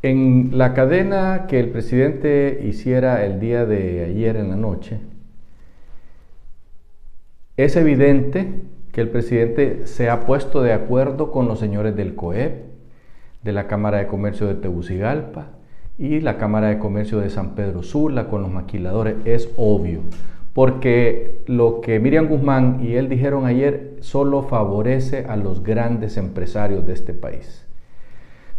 En la cadena que el presidente hiciera el día de ayer en la noche, es evidente que el presidente se ha puesto de acuerdo con los señores del COEP, de la Cámara de Comercio de Tegucigalpa y la Cámara de Comercio de San Pedro Sula, con los maquiladores. Es obvio, porque lo que Miriam Guzmán y él dijeron ayer solo favorece a los grandes empresarios de este país.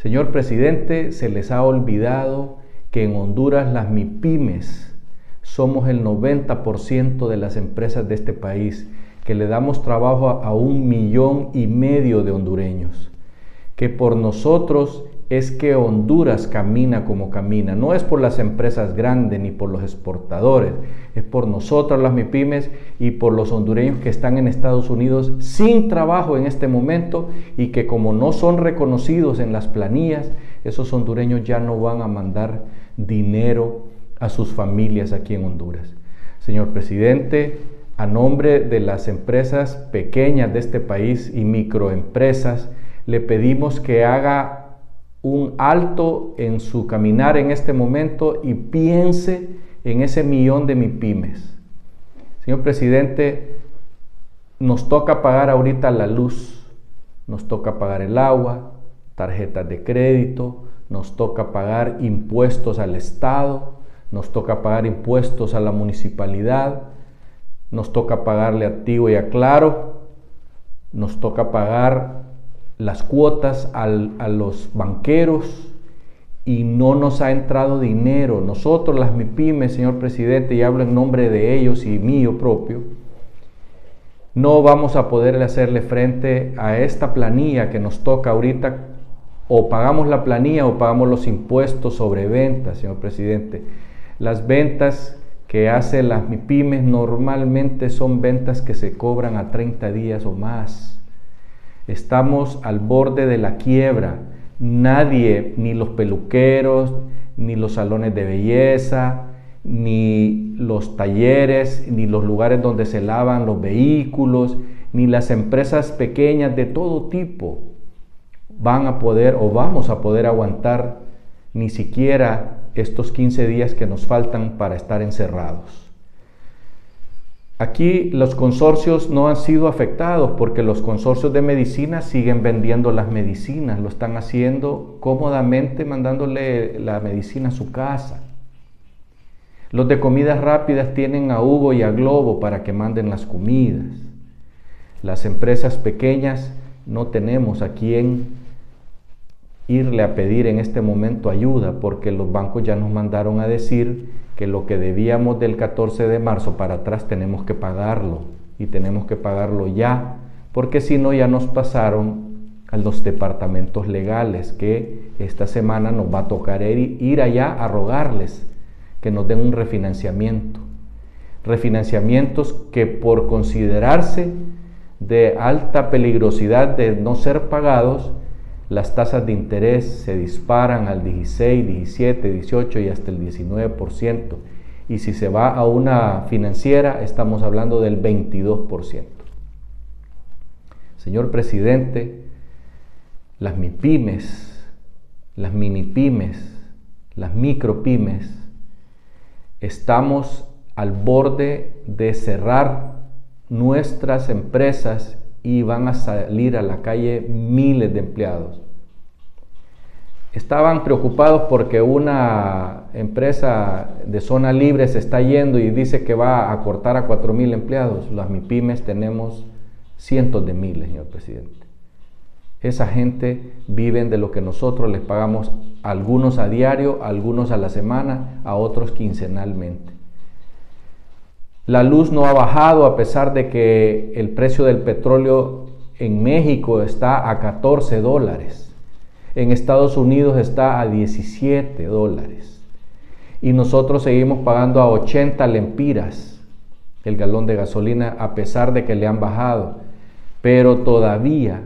Señor presidente, se les ha olvidado que en Honduras las MIPIMES somos el 90% de las empresas de este país, que le damos trabajo a, un millón y medio de hondureños, que por nosotros es que Honduras camina como camina. No es por las empresas grandes ni por los exportadores, es por nosotros las MIPIMES y por los hondureños que están en Estados Unidos sin trabajo en este momento y que como no son reconocidos en las planillas, esos hondureños ya no van a mandar dinero a sus familias aquí en Honduras. Señor presidente, a nombre de las empresas pequeñas de este país y microempresas, le pedimos que haga un alto en su caminar en este momento y piense en ese millón de MIPIMES. Señor presidente, nos toca pagar ahorita la luz, nos toca pagar el agua, tarjetas de crédito, nos toca pagar impuestos al Estado, nos toca pagar impuestos a la municipalidad, nos toca pagarle a Tigo y a Claro, nos toca pagar las cuotas a los banqueros y no nos ha entrado dinero. Nosotros, las MIPIMES, señor presidente, y hablo en nombre de ellos y mío propio, no vamos a poderle hacerle frente a esta planilla que nos toca ahorita. O pagamos la planilla o pagamos los impuestos sobre ventas, señor presidente. Las ventas que hacen las MIPIMES normalmente son ventas que se cobran a 30 días o más. Estamos al borde de la quiebra. Nadie, ni los peluqueros, ni los salones de belleza, ni los talleres, ni los lugares donde se lavan los vehículos, ni las empresas pequeñas de todo tipo van a poder o vamos a poder aguantar ni siquiera estos 15 días que nos faltan para estar encerrados. Aquí los consorcios no han sido afectados porque los consorcios de medicina siguen vendiendo las medicinas, lo están haciendo cómodamente mandándole la medicina a su casa. Los de comidas rápidas tienen a Hugo y a Globo para que manden las comidas. Las empresas pequeñas no tenemos a quién irle a pedir en este momento ayuda porque los bancos ya nos mandaron a decir que lo que debíamos del 14 de marzo para atrás tenemos que pagarlo y tenemos que pagarlo ya, porque si no ya nos pasaron a los departamentos legales que esta semana nos va a tocar ir allá a rogarles que nos den un refinanciamiento. Refinanciamientos que por considerarse de alta peligrosidad de no ser pagados, las tasas de interés se disparan al 16, 17, 18 y hasta el 19%. Y si se va a una financiera, estamos hablando del 22%. Señor presidente, las MIPIMES, las minipymes, las micropymes, estamos al borde de cerrar nuestras empresas y van a salir a la calle miles de empleados. Estaban preocupados porque una empresa de zona libre se está yendo y dice que va a cortar a 4.000 empleados. Las MIPIMES tenemos cientos de miles, señor presidente. Esa gente viven de lo que nosotros les pagamos, algunos a diario, algunos a la semana, a otros quincenalmente. La luz no ha bajado a pesar de que el precio del petróleo en México está a 14 dólares. En Estados Unidos está a 17 dólares. Y nosotros seguimos pagando a 80 lempiras el galón de gasolina a pesar de que le han bajado. Pero todavía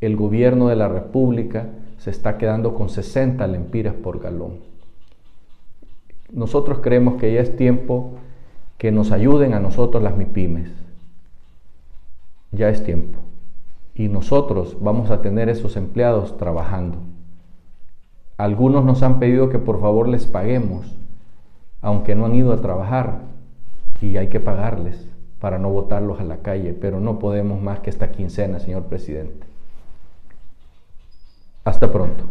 el gobierno de la República se está quedando con 60 lempiras por galón. Nosotros creemos que ya es tiempo que nos ayuden a nosotros las MIPIMES. Ya es tiempo. Y nosotros vamos a tener esos empleados trabajando. Algunos nos han pedido que por favor les paguemos, aunque no han ido a trabajar, y hay que pagarles para no botarlos a la calle, pero no podemos más que esta quincena, señor presidente. Hasta pronto.